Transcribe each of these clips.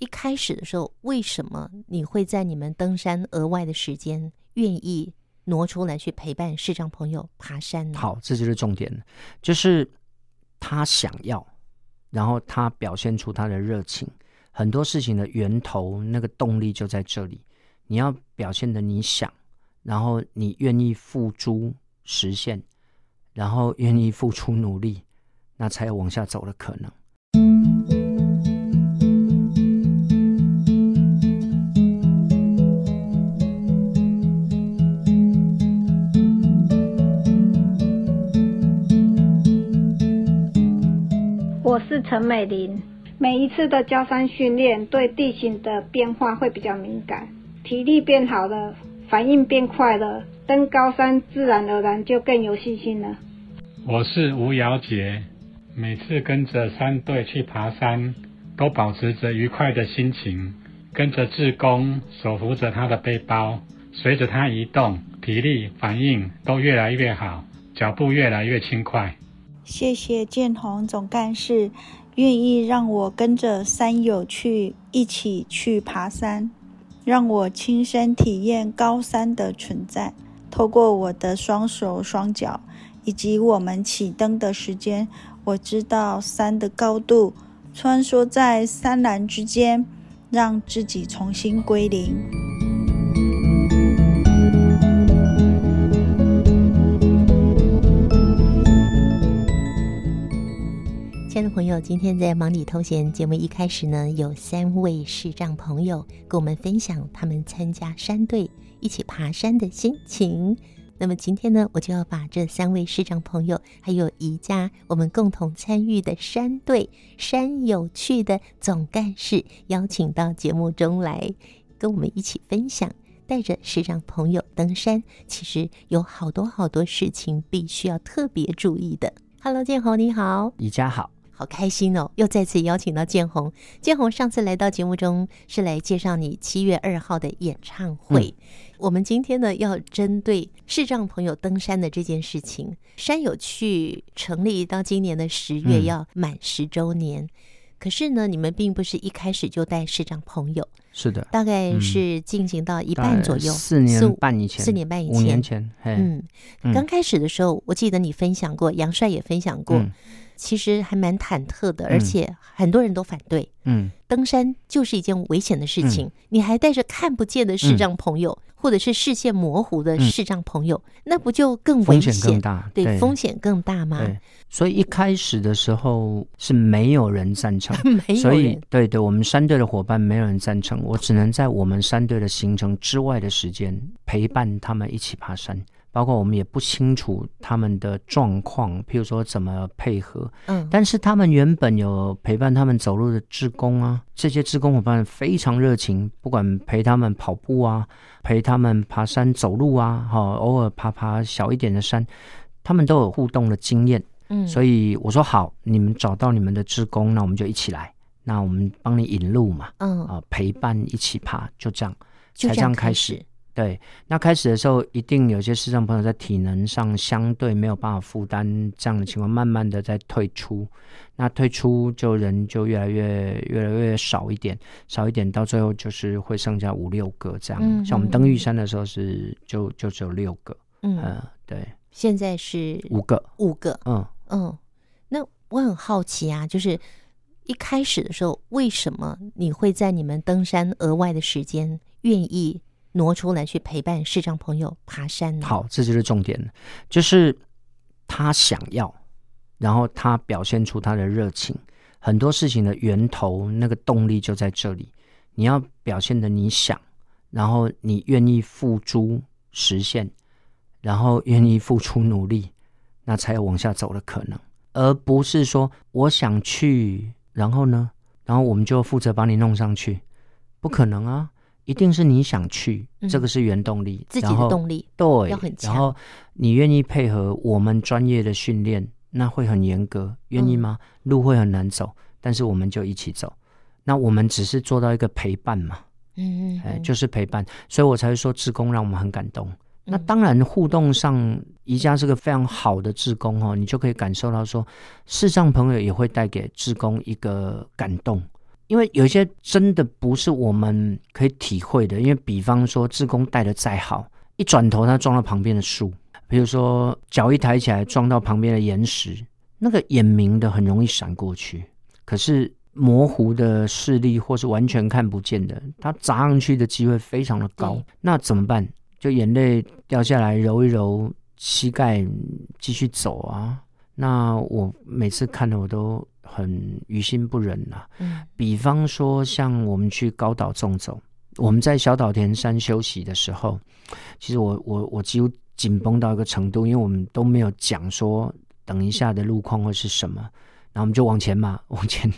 一开始的时候，为什么你会在你们登山额外的时间愿意挪出来去陪伴视障朋友爬山呢？好，这就是重点，就是他想要，然后他表现出他的热情。很多事情的源头，那个动力就在这里。你要表现的你想，然后你愿意付诸实现，然后愿意付出努力，那才有往下走的可能。我是陈美玲。每一次的交山训练，对地形的变化会比较敏感，体力变好了，反应变快了，登高山自然而然就更有信心了。我是吴瑶杰，每次跟着山队去爬山，都保持着愉快的心情，跟着志工手扶着他的背包，随着他移动，体力反应都越来越好，脚步越来越轻快。谢谢建宏总干事。愿意让我跟着山友去一起去爬山，让我亲身体验高山的存在。透过我的双手双脚，以及我们启登的时间，我知道山的高度，穿梭在山峦之间，让自己重新归零。亲爱的朋友，今天在忙里偷闲节目一开始呢，有三位视障朋友跟我们分享他们参加山队一起爬山的心情。那么今天呢，我就要把这三位视障朋友，还有宜家我们共同参与的山队山有趣的总干事邀请到节目中来，跟我们一起分享。带着视障朋友登山，其实有好多好多事情必须要特别注意的。Hello，建宏你好，宜家好。好开心哦！又再次邀请到建宏。建宏上次来到节目中是来介绍你七月二号的演唱会。嗯、我们今天呢，要针对视障朋友登山的这件事情，山友去成立到今年的十月要满十周年。嗯、可是呢，你们并不是一开始就带视障朋友，是的，大概是进行到一半左右，四年半以前，四年半以前，五年前。嗯，嗯刚开始的时候，我记得你分享过，杨帅也分享过。嗯其实还蛮忐忑的，而且很多人都反对。嗯，登山就是一件危险的事情，嗯、你还带着看不见的视障朋友，嗯、或者是视线模糊的视障朋友，嗯、那不就更危险？更大，对，对风险更大吗？对，所以一开始的时候是没有人赞成，没有。所以对对，我们山队的伙伴没有人赞成，我只能在我们山队的行程之外的时间陪伴他们一起爬山。包括我们也不清楚他们的状况，譬如说怎么配合，嗯，但是他们原本有陪伴他们走路的志工啊，这些志工伙伴非常热情，不管陪他们跑步啊，陪他们爬山走路啊，哈，偶尔爬爬小一点的山，他们都有互动的经验，嗯，所以我说好，你们找到你们的志工，那我们就一起来，那我们帮你引路嘛，嗯，啊，陪伴一起爬，就这样，才这样开始。对，那开始的时候，一定有些视障朋友在体能上相对没有办法负担这样的情况，慢慢的在退出，那退出就人就越来越越来越少一点，少一点，到最后就是会剩下五六个这样。像我们登玉山的时候是就就只有六个，嗯、呃，对。现在是五个，五个，嗯嗯。那我很好奇啊，就是一开始的时候，为什么你会在你们登山额外的时间愿意？挪出来去陪伴视障朋友爬山。好，这就是重点，就是他想要，然后他表现出他的热情。很多事情的源头，那个动力就在这里。你要表现的你想，然后你愿意付诸实现，然后愿意付出努力，那才有往下走的可能，而不是说我想去，然后呢，然后我们就负责把你弄上去，不可能啊。一定是你想去，嗯、这个是原动力，自己的动力对，要很强。然后你愿意配合我们专业的训练，那会很严格，愿意吗？嗯、路会很难走，但是我们就一起走。那我们只是做到一个陪伴嘛，嗯，嗯，就是陪伴，所以我才会说志工让我们很感动。嗯、那当然互动上，宜家是个非常好的志工哦，你就可以感受到说，视障朋友也会带给志工一个感动。因为有一些真的不是我们可以体会的，因为比方说志工带的再好，一转头他撞到旁边的树，比如说脚一抬起来撞到旁边的岩石，那个眼明的很容易闪过去，可是模糊的视力或是完全看不见的，他砸上去的机会非常的高，那怎么办？就眼泪掉下来，揉一揉膝盖，继续走啊。那我每次看的我都很于心不忍呐、啊。嗯，比方说像我们去高岛纵走，我们在小岛田山休息的时候，其实我我我几乎紧绷到一个程度，因为我们都没有讲说等一下的路况会是什么，然后我们就往前嘛，往前，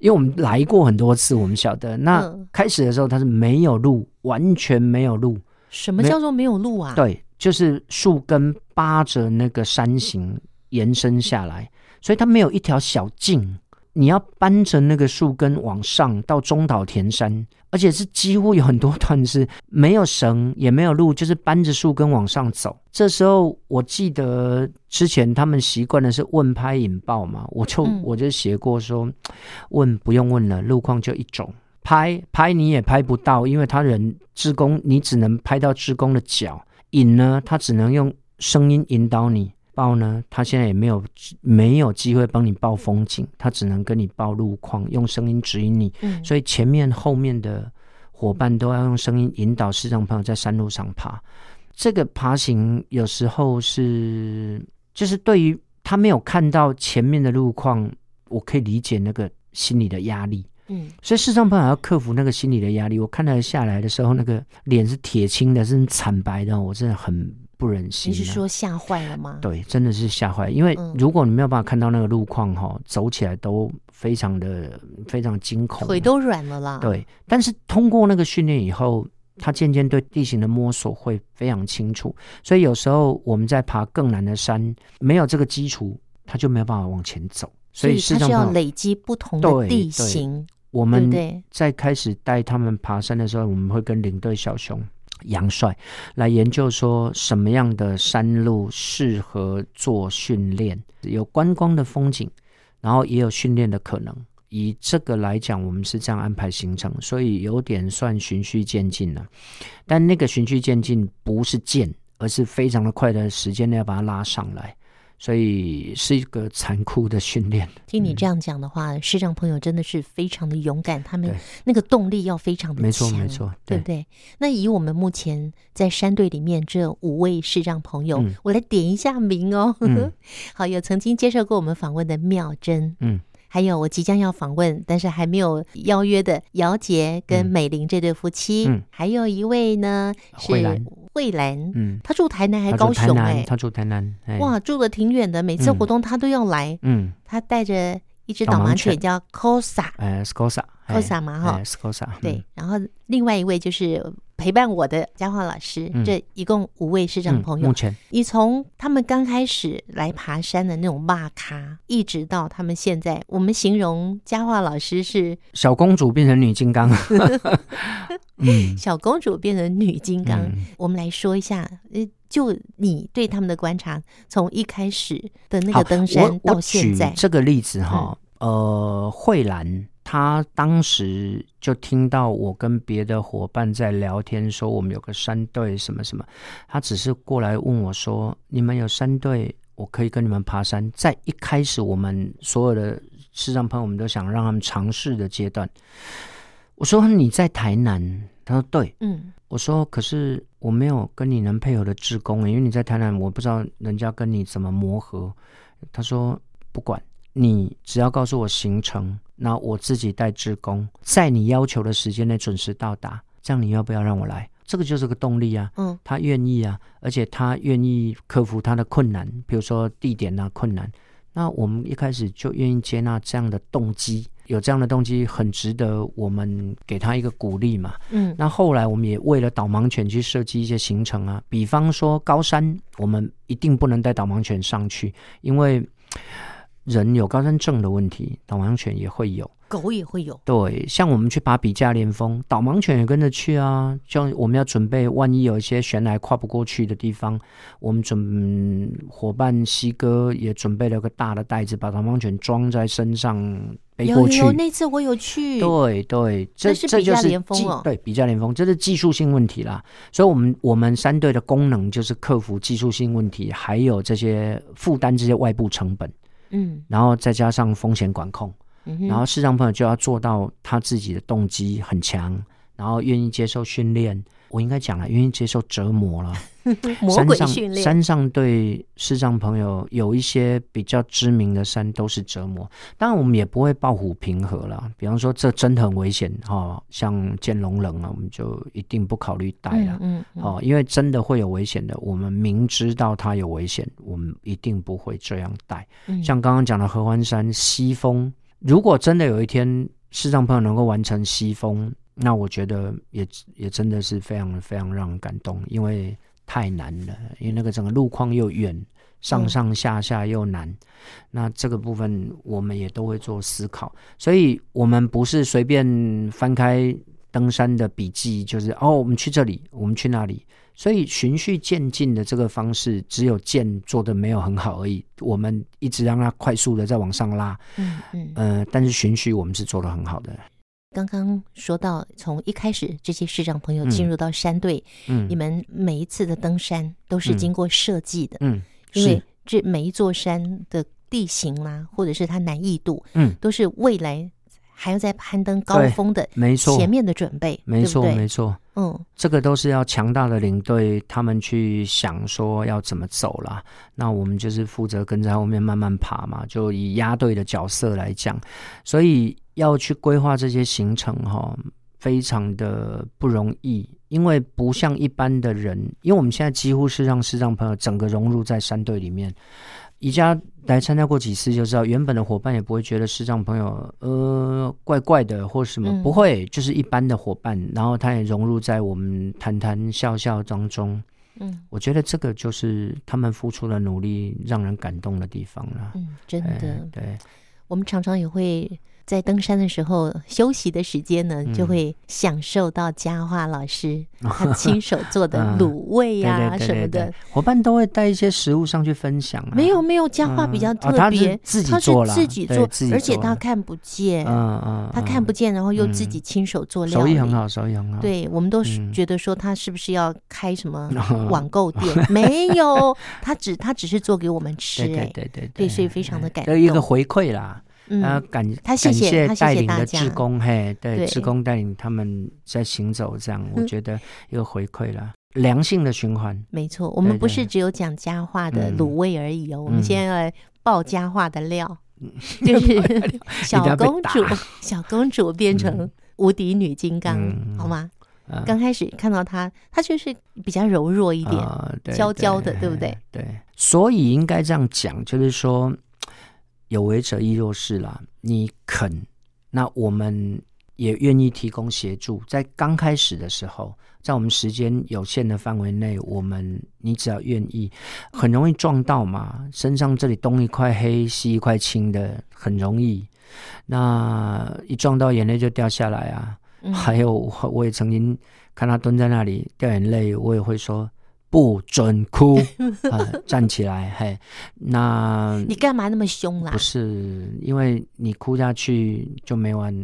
因为我们来过很多次，我们晓得。那开始的时候它是没有路，完全没有路。什么叫做没有路啊？对，就是树根扒着那个山形。延伸下来，所以它没有一条小径，你要搬着那个树根往上到中岛田山，而且是几乎有很多段是没有绳也没有路，就是搬着树根往上走。这时候我记得之前他们习惯的是问拍引爆嘛，我就、嗯、我就写过说，问不用问了，路况就一种，拍拍你也拍不到，因为他人志工你只能拍到志工的脚，引呢他只能用声音引导你。报呢，他现在也没有没有机会帮你报风景，他只能跟你报路况，用声音指引你。嗯，所以前面后面的伙伴都要用声音引导视障朋友在山路上爬。这个爬行有时候是，就是对于他没有看到前面的路况，我可以理解那个心理的压力。嗯，所以视障朋友要克服那个心理的压力。我看他下来的时候，那个脸是铁青的，是惨白的，我真的很。不忍心、啊，你是说吓坏了吗？对，真的是吓坏。因为如果你没有办法看到那个路况哈、嗯，走起来都非常的非常惊恐，腿都软了啦。对，但是通过那个训练以后，他渐渐对地形的摸索会非常清楚。所以有时候我们在爬更难的山，没有这个基础，他就没有办法往前走。所以他是要累积不同的地形。我们在开始带他们爬山的时候，我们会跟领队小熊。杨帅来研究说什么样的山路适合做训练，有观光的风景，然后也有训练的可能。以这个来讲，我们是这样安排行程，所以有点算循序渐进了。但那个循序渐进不是渐，而是非常的快的时间内要把它拉上来。所以是一个残酷的训练。听你这样讲的话，视、嗯、障朋友真的是非常的勇敢，他们那个动力要非常的强，没错没错，对，对不对？那以我们目前在山队里面这五位视障朋友、嗯，我来点一下名哦。嗯、好，有曾经接受过我们访问的妙珍，嗯，还有我即将要访问，但是还没有邀约的姚杰跟美玲这对夫妻，嗯，还有一位呢是。慧兰，嗯，他住台南还高雄哎、欸，他住台南，哇，住的挺远的，每次活动他都要来，嗯，他带着一只导盲犬叫 Cosa，哎，Cosa，Cosa 嘛哈，Cosa，对，然后另外一位就是陪伴我的嘉桦老师、嗯，这一共五位市长朋友，目前。你从他们刚开始来爬山的那种骂咖，一直到他们现在，我们形容嘉桦老师是小公主变成女金刚。嗯，小公主变成女金刚，嗯。我们来说一下，呃，就你对他们的观察，从一开始的那个登山到现在，这个例子哈，嗯，呃，慧兰他当时就听到我跟别的伙伴在聊天，说我们有个山队什么什么，他只是过来问我说：“你们有山队，我可以跟你们爬山。”在一开始，我们所有的视障朋友，我们都想让他们尝试的阶段。我说你在台南，他说对，嗯，我说可是我没有跟你能配合的职工，因为你在台南，我不知道人家跟你怎么磨合。他说不管你只要告诉我行程，那我自己带职工，在你要求的时间内准时到达，这样你要不要让我来？这个就是个动力啊，嗯，他愿意啊，而且他愿意克服他的困难，比如说地点啊困难，那我们一开始就愿意接纳这样的动机。有这样的动机，很值得我们给他一个鼓励嘛。嗯，那后来我们也为了导盲犬去设计一些行程啊，比方说高山，我们一定不能带导盲犬上去，因为人有高山症的问题，导盲犬也会有。狗也会有，对，像我们去爬比价连峰，导盲犬也跟着去啊。像我们要准备，万一有一些悬崖跨不过去的地方，我们准伙伴西哥也准备了个大的袋子，把导盲犬装在身上背过去。有有，那次我有去。对对，这是比价连峰哦。对，比价连峰，这是技术性问题啦。所以我们我们三队的功能就是克服技术性问题，还有这些负担这些外部成本。嗯，然后再加上风险管控。然后视障朋友就要做到他自己的动机很强，然后愿意接受训练。我应该讲了，愿意接受折磨了。魔鬼训练。山上对视障朋友有一些比较知名的山都是折磨，当然我们也不会抱虎平和了。比方说这真的很危险哈、哦，像见龙人啊，我们就一定不考虑带了。嗯，嗯，哦，因为真的会有危险的，我们明知道它有危险，我们一定不会这样带。嗯、像刚刚讲的合欢山西峰。如果真的有一天视障朋友能够完成西峰，那我觉得也也真的是非常非常让人感动，因为太难了，因为那个整个路况又远，上上下下又难，嗯、那这个部分我们也都会做思考，所以我们不是随便翻开登山的笔记，就是哦，我们去这里，我们去那里。所以循序渐进的这个方式，只有剑做的没有很好而已。我们一直让它快速的在往上拉，嗯嗯，呃，但是循序我们是做的很好的。刚刚说到，从一开始这些视障朋友进入到山队，嗯，你们每一次的登山都是经过设计的，嗯，因为这每一座山的地形啦，或者是它难易度，嗯，都是未来还要在攀登高峰的，没错，前面的准备，没错，没错。嗯，这个都是要强大的领队他们去想说要怎么走啦。那我们就是负责跟在后面慢慢爬嘛，就以压队的角色来讲，所以要去规划这些行程哈，非常的不容易，因为不像一般的人，因为我们现在几乎是让视障朋友整个融入在山队里面。宜家来参加过几次就知道，原本的伙伴也不会觉得视障朋友呃怪怪的或什么，嗯、不会，就是一般的伙伴，然后他也融入在我们谈谈笑笑当中。嗯，我觉得这个就是他们付出的努力让人感动的地方了。嗯，真的，对，对我们常常也会。在登山的时候，休息的时间呢，就会享受到佳樺老师 他亲手做的卤味呀什么的。伙伴都会带一些食物上去分享。没有没有，佳樺比较特别，他是自己做，自己做，而且他看不见，嗯嗯，他看不见，然后又自己亲手做料理，手艺很好，手艺很好。对，我们都是觉得说他是不是要开什么网购店？没有，他只他只是做给我们吃，哎，对对对对，所以非常的感动，有一个回馈啦。嗯，感他谢谢带领的志工，嘿，对，志工带领他们在行走，这样我觉得又回馈了良性的循环。没错，我们不是只有讲家话的卤味而已哦，我们现在来爆家话的料，就是 小公主，小公主变成无敌女金刚，好吗？刚开始看到她，她就是比较柔弱一点，娇娇的，对不对？对，所以应该这样讲，就是说。有为者亦若是啦，你肯，那我们也愿意提供协助。在刚开始的时候，在我们时间有限的范围内，我们你只要愿意，很容易撞到嘛，身上这里东一块黑，西一块青的，很容易。那一撞到，眼泪就掉下来啊。嗯、还有，我也曾经看他蹲在那里掉眼泪，我也会说。不准哭，呃，站起来，嘿，那你干嘛那么凶啦？不是，因为你哭下去就没完，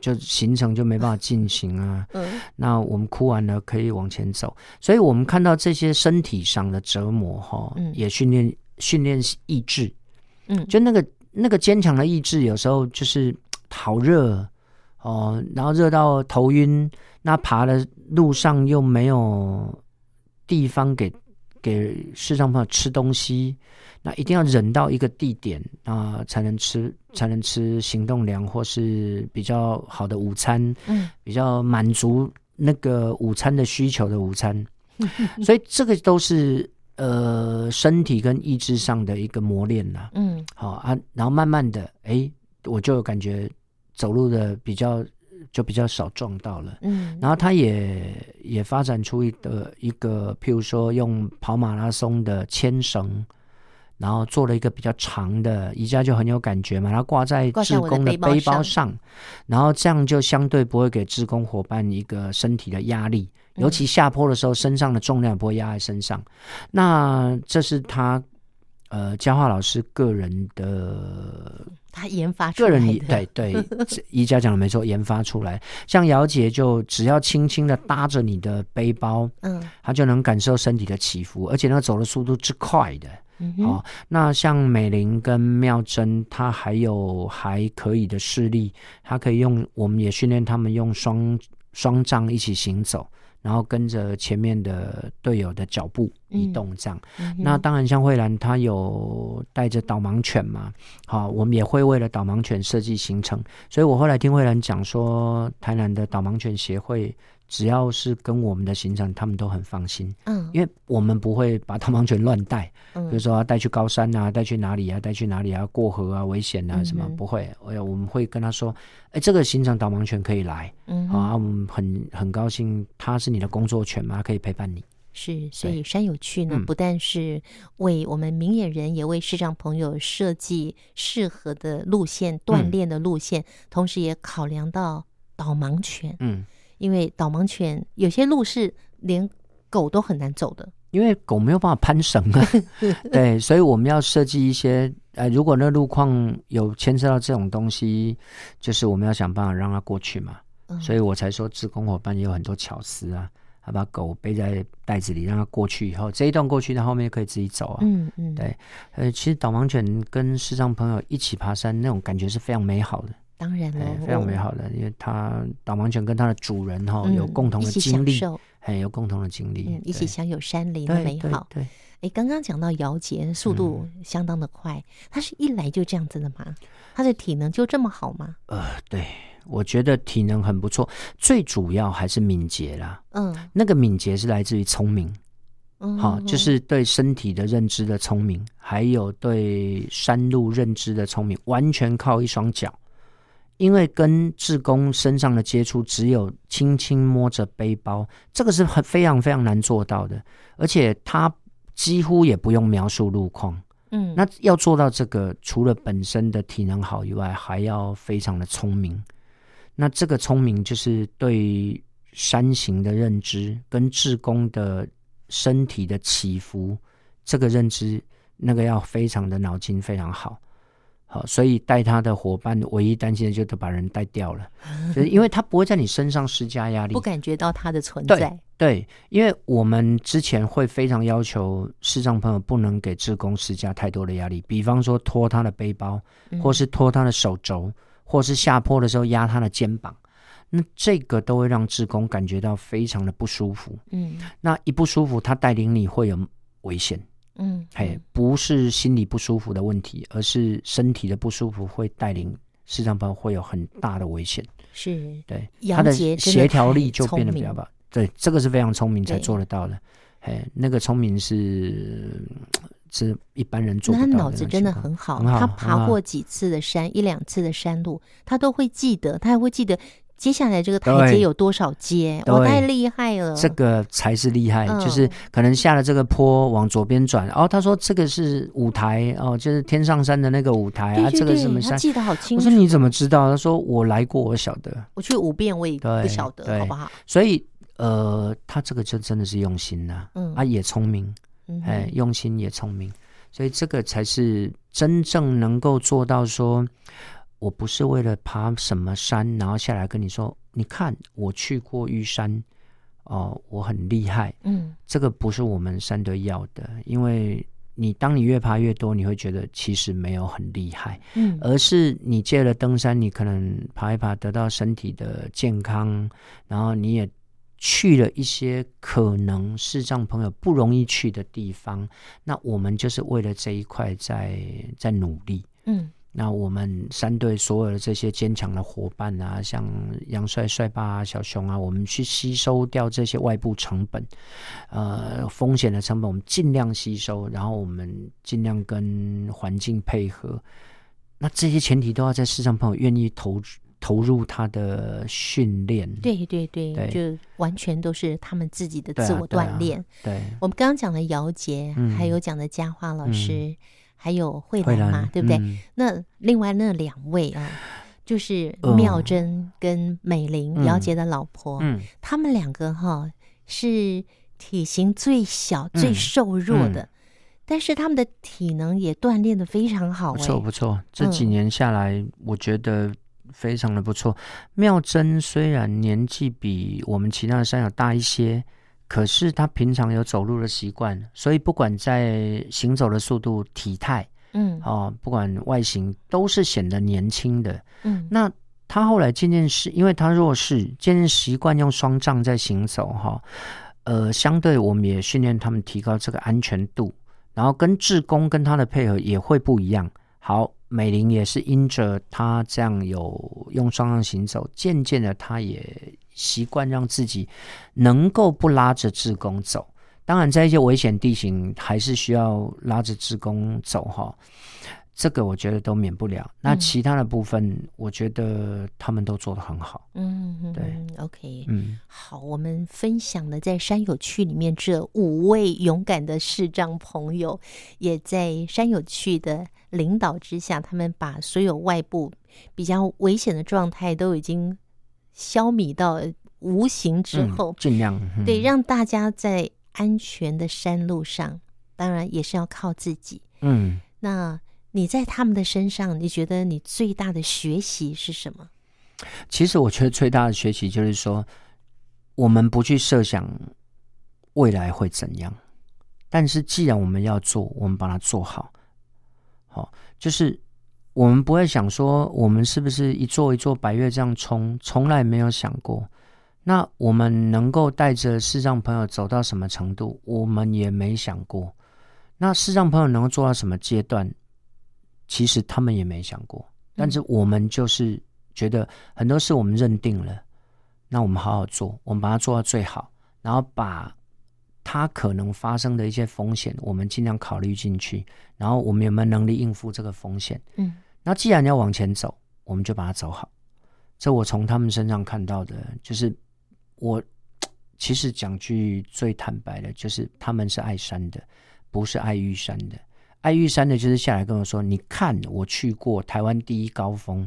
就行程就没办法进行啊。嗯，那我们哭完了可以往前走，所以我们看到这些身体上的折磨，哈，嗯，也训练训练意志，嗯，就那个那个坚强的意志，有时候就是好热哦，然后热到头晕，那爬的路上又没有。地方给给视障朋友吃东西，那一定要忍到一个地点啊，才能吃，才能吃行动粮或是比较好的午餐，嗯，比较满足那个午餐的需求的午餐。所以这个都是呃身体跟意志上的一个磨练了，嗯，好啊，然后慢慢的，哎，我就感觉走路的比较。就比较少撞到了，嗯，然后他也也发展出一个一个，譬如说用跑马拉松的牵绳，然后做了一个比较长的，宜家就很有感觉嘛，然后挂在志工的背包上，然后这样就相对不会给志工伙伴一个身体的压力，尤其下坡的时候，身上的重量不会压在身上。那这是他呃佳桦老师个人的。他研发出来，个人对 对，宜家讲的没错，研发出来。像姚杰就只要轻轻的搭着你的背包，嗯，他就能感受身体的起伏，而且那走的速度之快的。嗯、哦，那像美玲跟妙珍，她还有还可以的视力，她可以用，我们也训练他们用双双杖一起行走。然后跟着前面的队友的脚步移动，这样。那当然，像慧兰她有带着导盲犬嘛，好，我们也会为了导盲犬设计行程。所以我后来听慧兰讲说，台南的导盲犬协会。只要是跟我们的行程，他们都很放心。嗯，因为我们不会把导盲犬乱带，嗯，比如说带去高山啊，带去哪里啊，带去哪里啊，过河啊，危险啊什么，嗯、不会。哎我们会跟他说，哎，这个行程导盲犬可以来，嗯，好啊，我们很很高兴，它是你的工作犬嘛，可以陪伴你。是，所以山有趣呢，不但是为我们明眼人，也为视障朋友设计适合的路线、锻炼的路线，嗯、同时也考量到导盲犬，嗯。因为导盲犬有些路是连狗都很难走的，因为狗没有办法攀绳啊。对，所以我们要设计一些呃，如果那路况有牵涉到这种东西，就是我们要想办法让它过去嘛。嗯、所以我才说，志工伙伴也有很多巧思啊，他把狗背在袋子里，让它过去以后，这一段过去，它后面可以自己走啊。嗯嗯，对，呃，其实导盲犬跟视障朋友一起爬山，那种感觉是非常美好的。当然了，非常美好的，因为它导盲犬跟它的主人哈有共同的经历，很有共同的经历，一起享有山林的美好。对，哎，刚刚讲到姚杰速度相当的快，他是一来就这样子的吗？他的体能就这么好吗？呃，对，我觉得体能很不错，最主要还是敏捷啦。嗯，那个敏捷是来自于聪明，好，就是对身体的认知的聪明，还有对山路认知的聪明，完全靠一双脚。因为跟志工身上的接触只有轻轻摸着背包，这个是很非常非常难做到的，而且他几乎也不用描述路况。嗯，那要做到这个，除了本身的体能好以外，还要非常的聪明。那这个聪明就是对山形的认知，跟志工的身体的起伏，这个认知，那个要非常的脑筋非常好。好，所以带他的伙伴唯一担心的就是把人带掉了，就是因为他不会在你身上施加压力，不感觉到他的存在。对，对，因为我们之前会非常要求视障朋友不能给志工施加太多的压力，比方说拖他的背包，或是拖他的手肘，或是下坡的时候压他的肩膀，那这个都会让志工感觉到非常的不舒服。嗯，那一不舒服，他带领你会有危险。嗯，嘿，不是心理不舒服的问题，而是身体的不舒服会带领视障朋友会有很大的危险。是，对，他的协调力就变得比较棒。对，这个是非常聪明才做得到的。嘿，那个聪明是是一般人做不到的。他脑子真的很好，他爬过几次的山，一两次的山路，他都会记得，他还会记得。接下来这个台阶有多少阶？我太厉害了！这个才是厉害，就是可能下了这个坡往左边转。哦，他说这个是舞台哦，就是天上山的那个舞台啊。这个什么山？记得好清楚。我说你怎么知道？他说我来过，我晓得。我去五遍，我也不晓得，好不好？所以呃，他这个就真的是用心呐，嗯，啊也聪明，哎，用心也聪明，所以这个才是真正能够做到说。我不是为了爬什么山，然后下来跟你说，你看我去过玉山，哦，我很厉害。嗯，这个不是我们山队要的，因为你当你越爬越多，你会觉得其实没有很厉害。嗯，而是你借了登山，你可能爬一爬得到身体的健康，然后你也去了一些可能视障朋友不容易去的地方。那我们就是为了这一块在在努力。嗯。那我们三队所有的这些坚强的伙伴啊，像杨帅帅爸啊、小熊啊，我们去吸收掉这些外部成本，呃，风险的成本，我们尽量吸收，然后我们尽量跟环境配合。那这些前提都要在市场朋友愿意投投入他的训练。对对对，对就完全都是他们自己的自我锻炼。对，我们刚刚讲的姚杰，嗯、还有讲的佳华老师。嗯 还有慧兰嘛，对不对？嗯、那另外那两位啊，就是妙珍跟美玲，姚杰的老婆，嗯，他们两个哈是体型最小、最瘦弱的。但是他们的体能也锻炼的非常好，欸，不错不错。这几年下来，我觉得非常的不错。嗯、妙珍虽然年纪比我们其他的山友大一些，可是他平常有走路的习惯，所以不管在行走的速度、体态，嗯，哦，不管外形，都是显得年轻的。嗯，那他后来渐渐是，因为他弱势，渐渐习惯用双杖在行走，哈，呃，相对我们也训练他们提高这个安全度。然后跟志工跟他的配合也会不一样。好，美玲也是因着他这样有用双杖行走，渐渐的他也习惯让自己能够不拉着志工走。当然，在一些危险地形，还是需要拉着志工走哈。这个我觉得都免不了。那其他的部分，我觉得他们都做得很好。嗯，对，OK，嗯，好，我们分享的在山友趣里面这五位勇敢的视障朋友，也在山友趣的领导之下，他们把所有外部比较危险的状态都已经消弭到无形之后，嗯、尽量、嗯、对，让大家在安全的山路上，当然也是要靠自己。嗯，那。你在他们的身上，你觉得你最大的学习是什么？其实我觉得最大的学习就是说，我们不去设想未来会怎样，但是既然我们要做，我们把它做好。好，就是我们不会想说，我们是不是一座一座白月这样冲，从来没有想过。那我们能够带着视障朋友走到什么程度，我们也没想过。那视障朋友能够做到什么阶段？其实他们也没想过，但是我们就是觉得很多事我们认定了，那我们好好做，我们把它做到最好，然后把它可能发生的一些风险，我们尽量考虑进去，然后我们有没有能力应付这个风险？嗯，那既然要往前走，我们就把它走好。这我从他们身上看到的，就是我其实讲句最坦白的，就是他们是爱山的，不是爱玉山的。爱玉山的，就是下来跟我说：“你看，我去过台湾第一高峰。”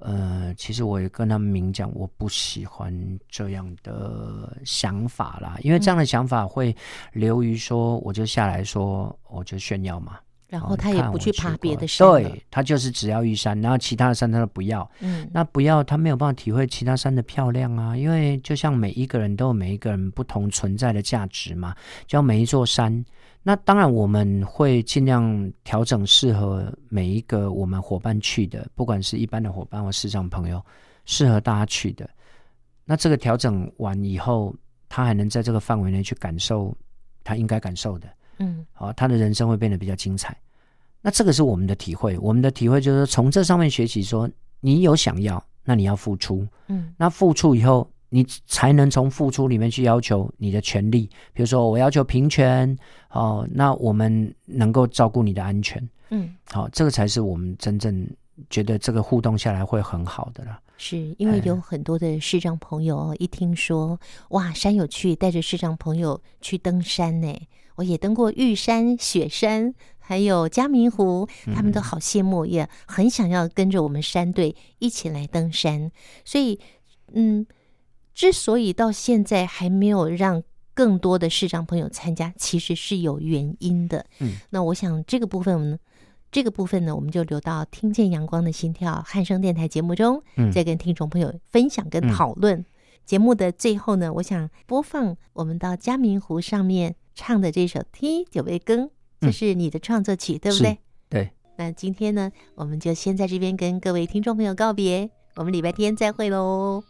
呃，其实我也跟他们明讲，我不喜欢这样的想法啦，因为这样的想法会流于说，我就下来说，我就炫耀嘛。然后他也不去爬别的山，对，他就是只要玉山，然后其他的山他都不要。嗯，那不要，他没有办法体会其他山的漂亮啊。因为就像每一个人都有每一个人不同存在的价值嘛，就像每一座山。那当然，我们会尽量调整适合每一个我们伙伴去的，不管是一般的伙伴或市场朋友，适合大家去的。那这个调整完以后，他还能在这个范围内去感受他应该感受的，嗯，好，他的人生会变得比较精彩。那这个是我们的体会，我们的体会就是从这上面学习，说你有想要，那你要付出，嗯，那付出以后。你才能从付出里面去要求你的权利，比如说我要求平权，哦，那我们能够照顾你的安全，嗯，好，这个才是我们真正觉得这个互动下来会很好的了。是因为有很多的视障朋友一听说，哇，山有趣带着视障朋友去登山呢，我也登过玉山、雪山，还有嘉明湖，他们都好羡慕，也很想要跟着我们山队一起来登山，所以，嗯。之所以到现在还没有让更多的视障朋友参加，其实是有原因的。嗯，那我想这个部分呢，这个部分呢，我们就留到听见阳光的心跳汉声电台节目中，嗯，再跟听众朋友分享跟讨论。嗯、节目的最后呢，我想播放我们到嘉明湖上面唱的这首《踢九杯羹》，这是你的创作曲，嗯、对不对？对。那今天呢，我们就先在这边跟各位听众朋友告别，我们礼拜天再会喽。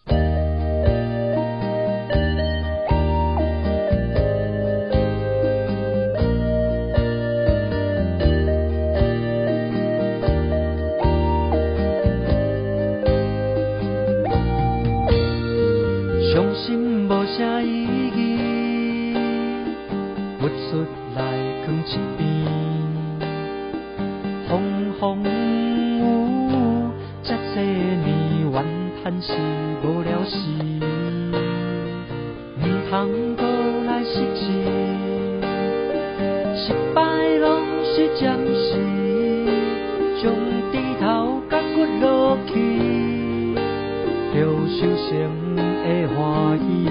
空有，这多年怨叹是无聊事，唔通搁来失志，失败拢是暂时，将低头甲骨落去，着想心的欢喜。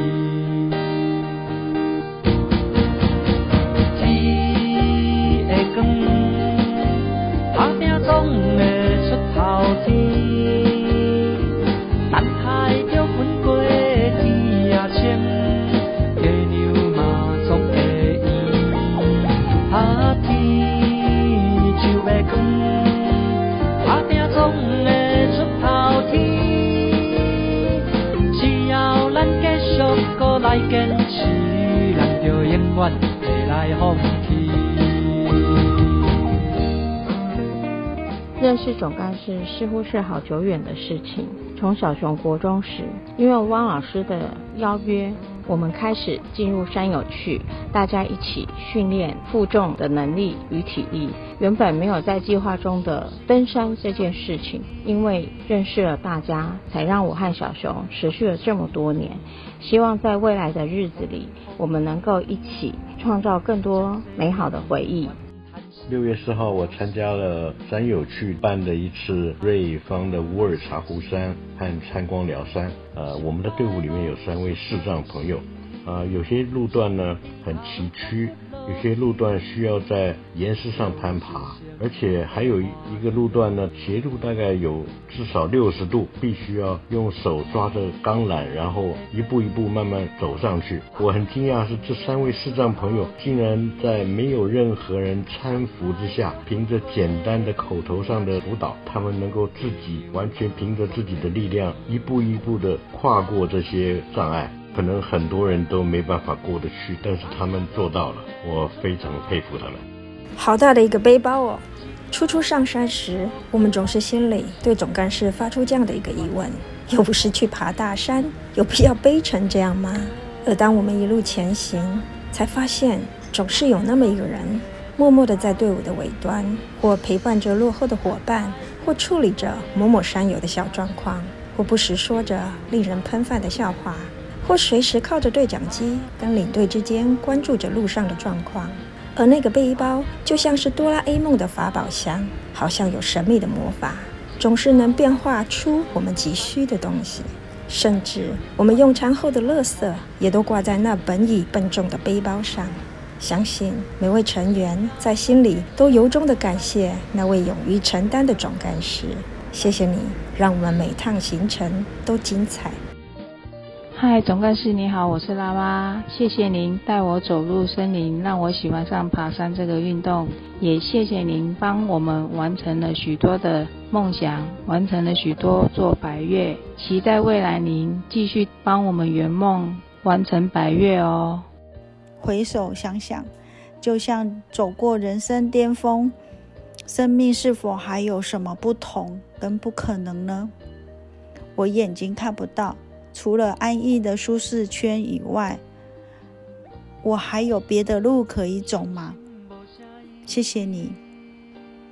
似乎是好久远的事情。从小熊国中时，因为汪老师的邀约。我们开始进入山友去，大家一起训练负重的能力与体力。原本没有在计划中的登山这件事情，因为认识了大家，才让我和小熊持续了这么多年。希望在未来的日子里，我们能够一起创造更多美好的回忆。六月四号，我参加了山友去办的一次瑞芳的乌尔察湖山和参光疗山。呃，我们的队伍里面有三位视障朋友。啊、呃，有些路段呢很崎岖，有些路段需要在岩石上攀爬，而且还有一个路段呢斜度大概有至少六十度，必须要用手抓着钢缆，然后一步一步慢慢走上去。我很惊讶是这三位视障朋友竟然在没有任何人搀扶之下，凭着简单的口头上的辅导，他们能够自己完全凭着自己的力量，一步一步的跨过这些障碍。可能很多人都没办法过得去，但是他们做到了，我非常佩服他们。好大的一个背包哦！初初上山时，我们总是心里对总干事发出这样的一个疑问：又不是去爬大山，有必要背成这样吗？而当我们一路前行，才发现总是有那么一个人，默默地在队伍的尾端，或陪伴着落后的伙伴，或处理着某某山友的小状况，或不时说着令人喷饭的笑话。或随时靠着对讲机跟领队之间关注着路上的状况，而那个背包就像是哆啦 A 梦的法宝箱，好像有神秘的魔法，总是能变化出我们急需的东西，甚至我们用餐后的垃圾也都挂在那本已笨重的背包上。相信每位成员在心里都由衷的感谢那位勇于承担的总干事，谢谢你，让我们每趟行程都精彩。嗨，总干事你好，我是拉妈。谢谢您带我走入森林，让我喜欢上爬山这个运动。也谢谢您帮我们完成了许多的梦想，完成了许多座百岳。期待未来您继续帮我们圆梦，完成百岳哦。回首想想，就像走过人生巅峰，生命是否还有什么不同跟不可能呢？我眼睛看不到。除了安逸的舒适圈以外，我还有别的路可以走吗？谢谢你，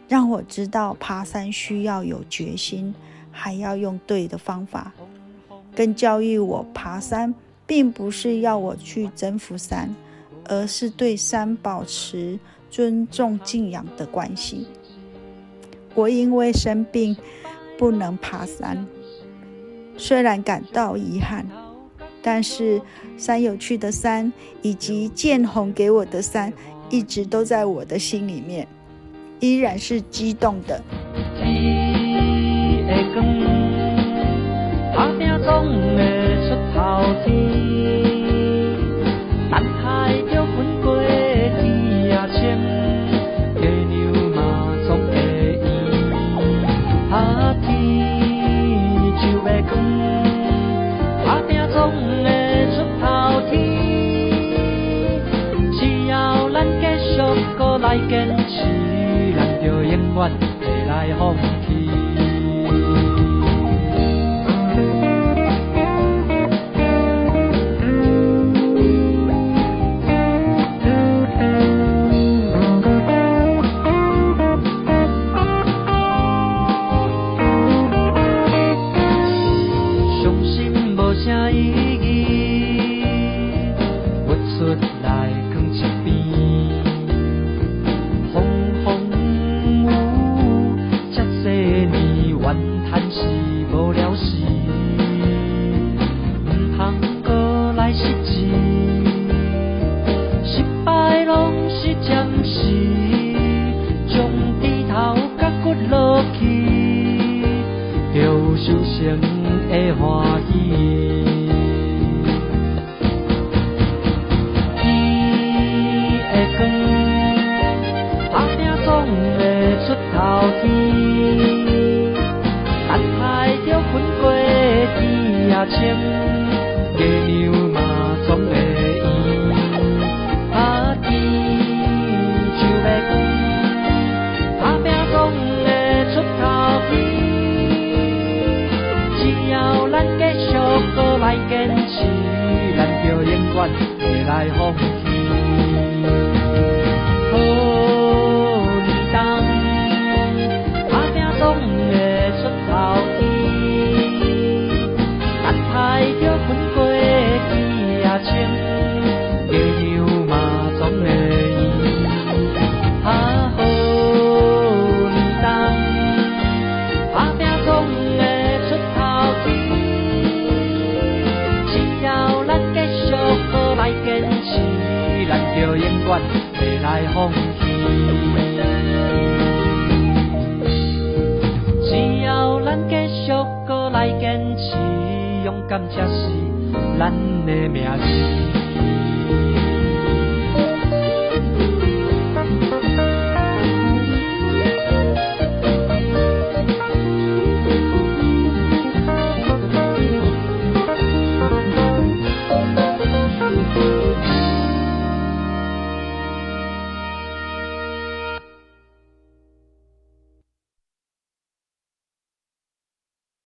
让我知道爬山需要有决心，还要用对的方法，更教育我爬山并不是要我去征服山，而是对山保持尊重敬仰的关系。我因为生病不能爬山。虽然感到遗憾，但是山有趣的山以及建宏给我的山，一直都在我的心里面，依然是激动的。